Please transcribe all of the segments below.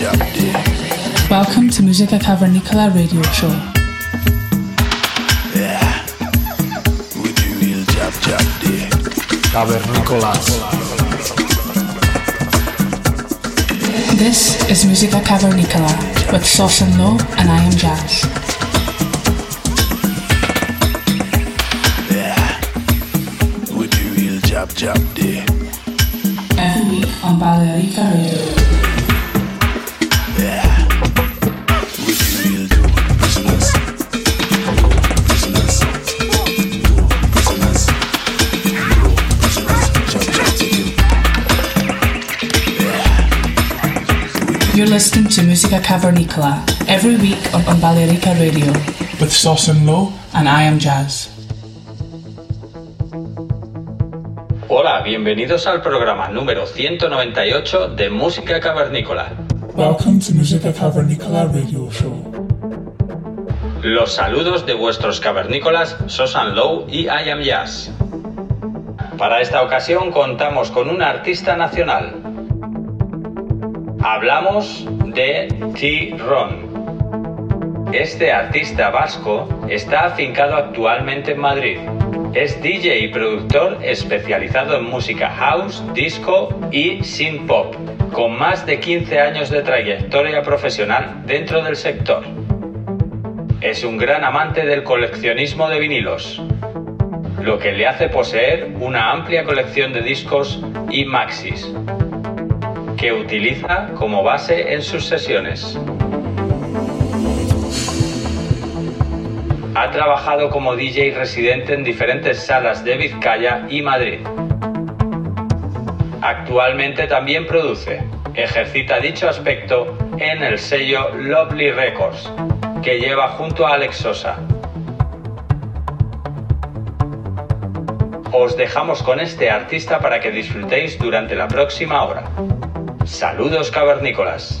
Welcome to Musica Cavernicola radio show. Cavernicolas. This is Musica Cavernicola with Sauce and Low and I am Jazz. Every week on Balearica Radio. Listening to Musica Cavernicola every week on, on Balearica Radio with Sauce and Low and I am Jazz. Hola, bienvenidos al programa número 198 de Música Cavernícola. Welcome to Musica Cavernicola radio show. Los saludos de vuestros cavernícolas Sosan Low y I Am Jazz. Para esta ocasión contamos con un artista nacional. Hablamos de T-Ron. Este artista vasco está afincado actualmente en Madrid. Es DJ y productor especializado en música house, disco y synth pop, con más de 15 años de trayectoria profesional dentro del sector. Es un gran amante del coleccionismo de vinilos, lo que le hace poseer una amplia colección de discos y maxis, que utiliza como base en sus sesiones. Ha trabajado como DJ residente en diferentes salas de Vizcaya y Madrid. Actualmente también produce. Ejercita dicho aspecto en el sello Lovely Records, que lleva junto a Alex Sosa. Os dejamos con este artista para que disfrutéis durante la próxima hora. Saludos cavernícolas.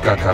Как.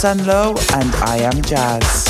Susan Lowe and I Am Jazz.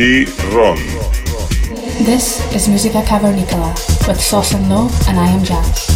T-Ron. This is Musica Cavernicola with Sauce and Low and I am Jazz.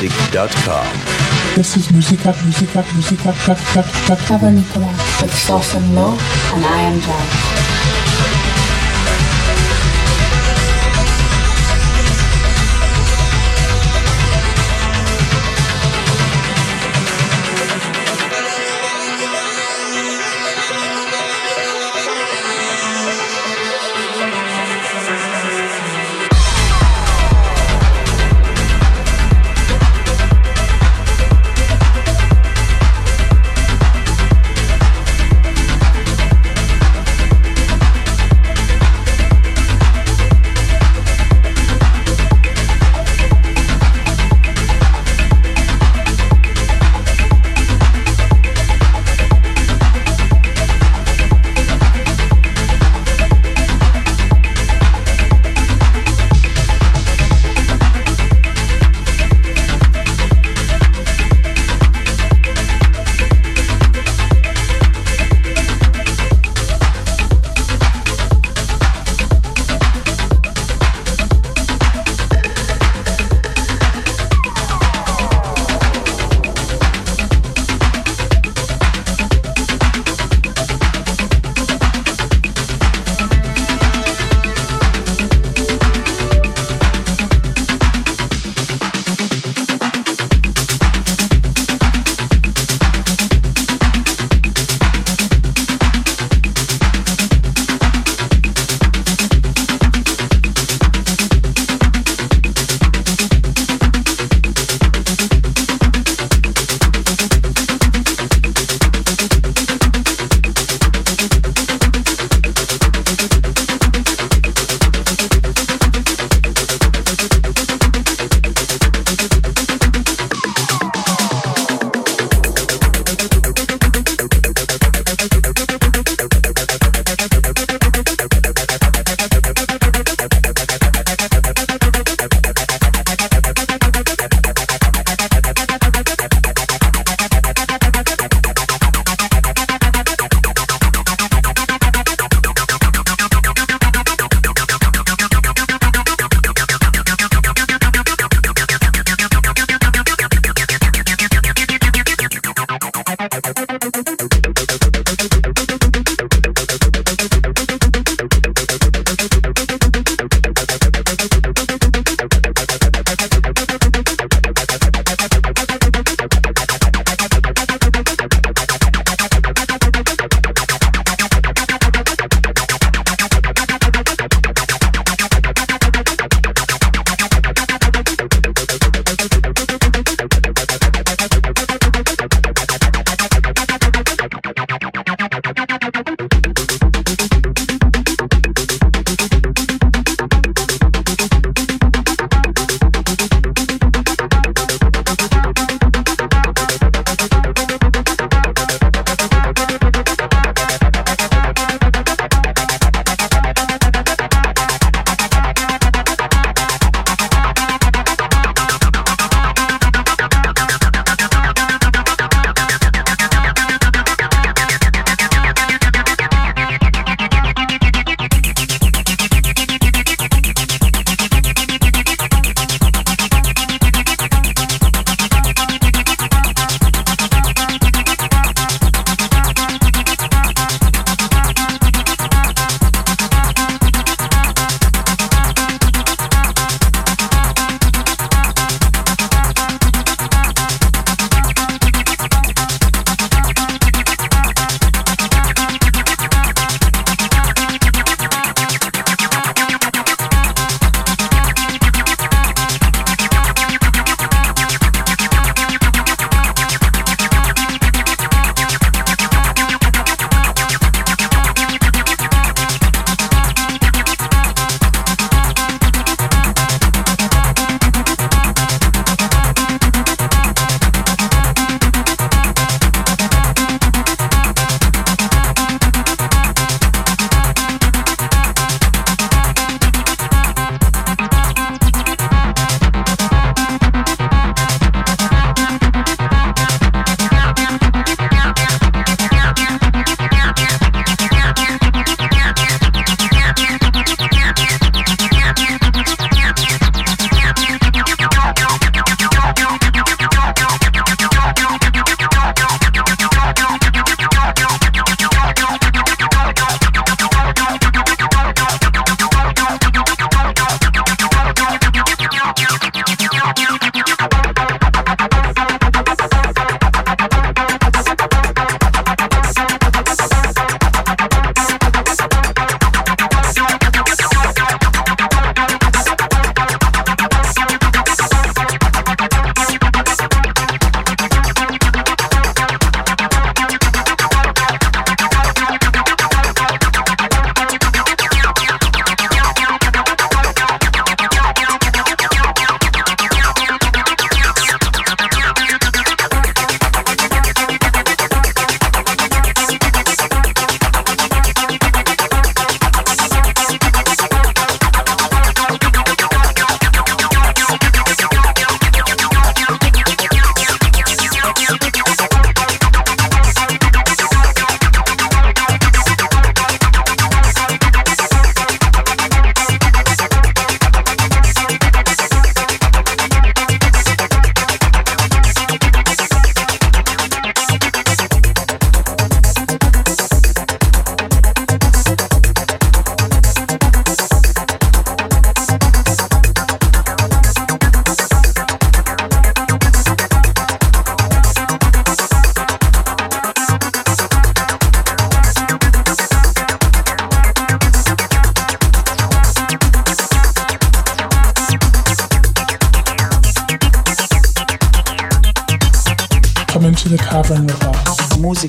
balearicamusic.com. This is Musica, Musica, Musica, Cavernicola with Sauce and Low and I Am Jazz.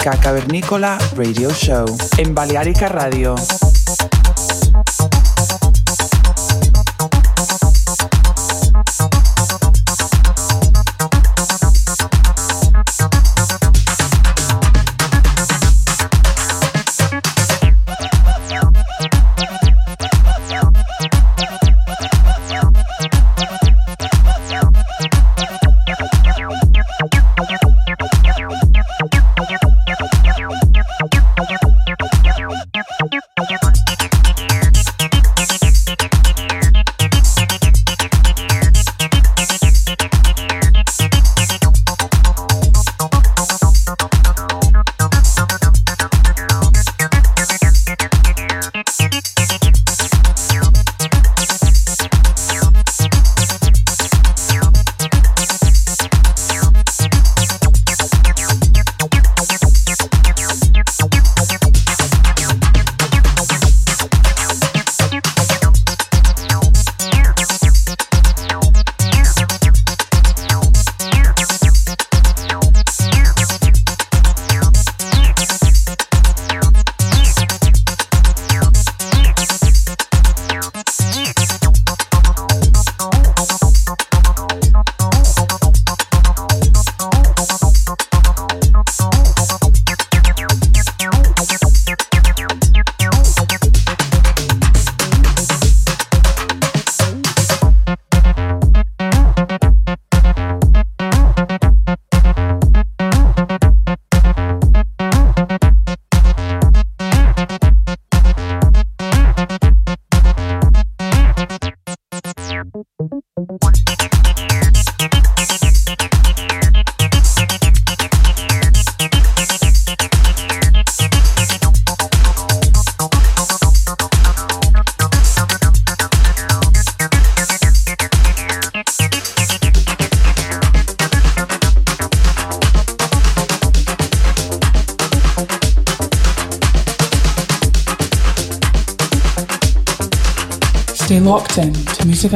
Música Cavernícola Radio Show en Balearica Radio.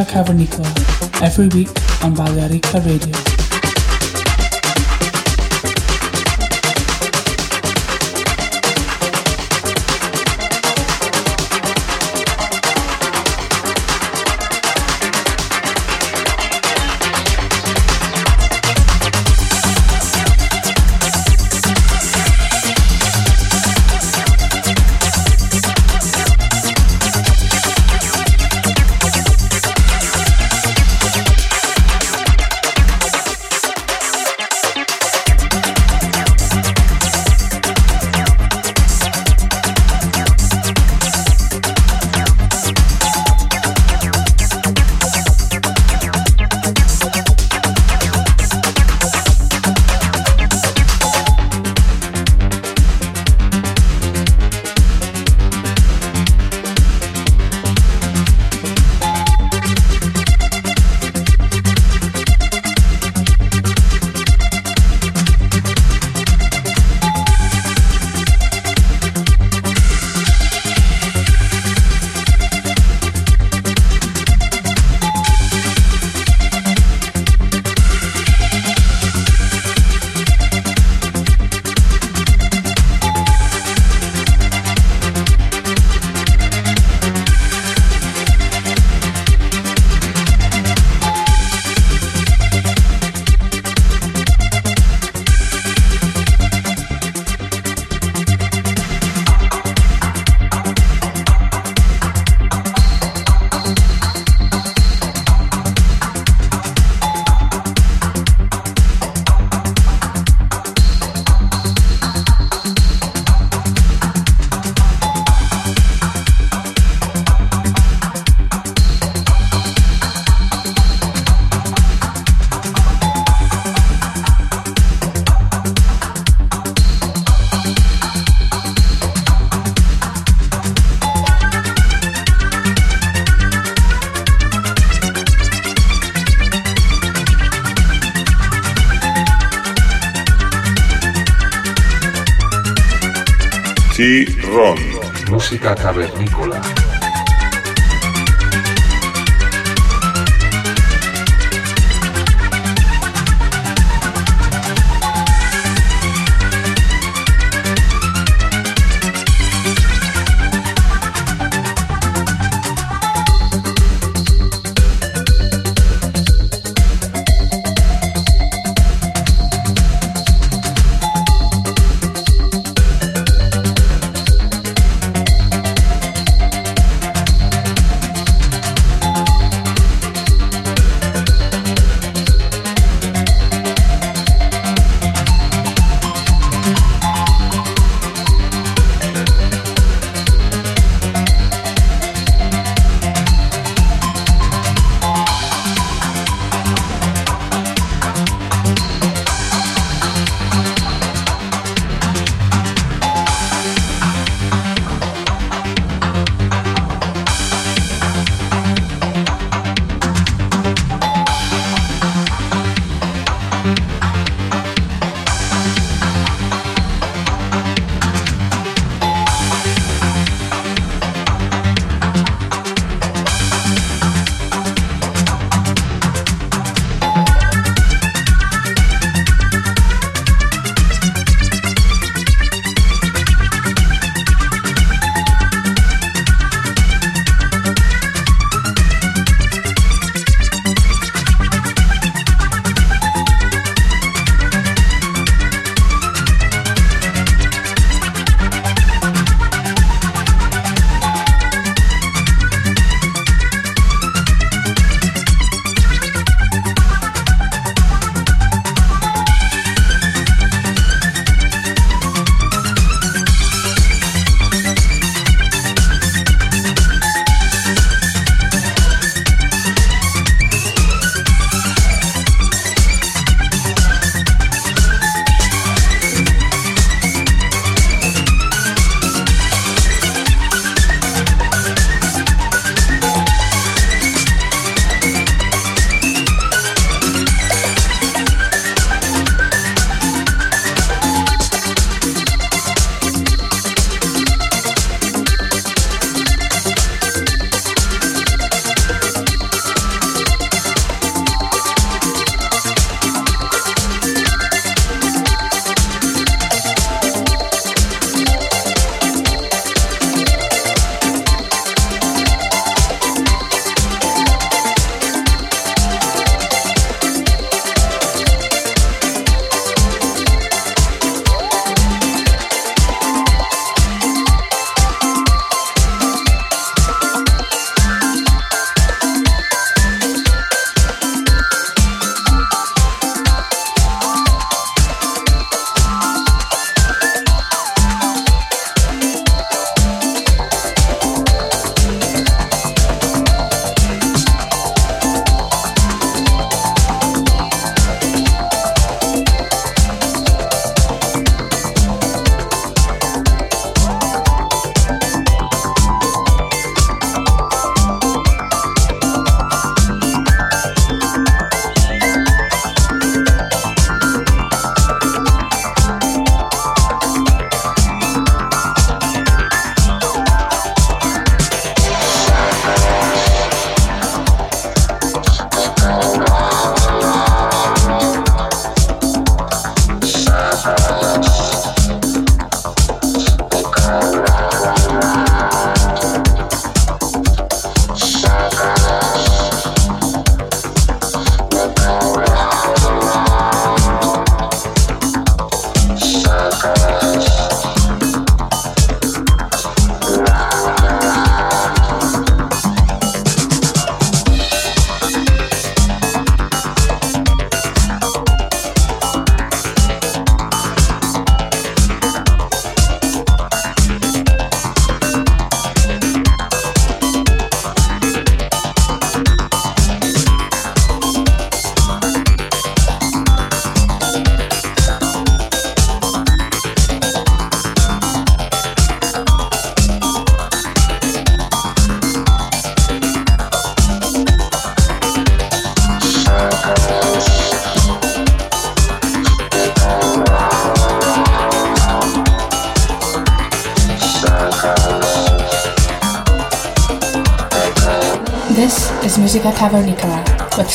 Cavernicola every week on Balearica Radio. Música cavernícola.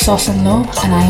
Sauce and Low, and I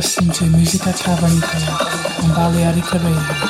listening to Musica Cavernicola on Balearica Radio.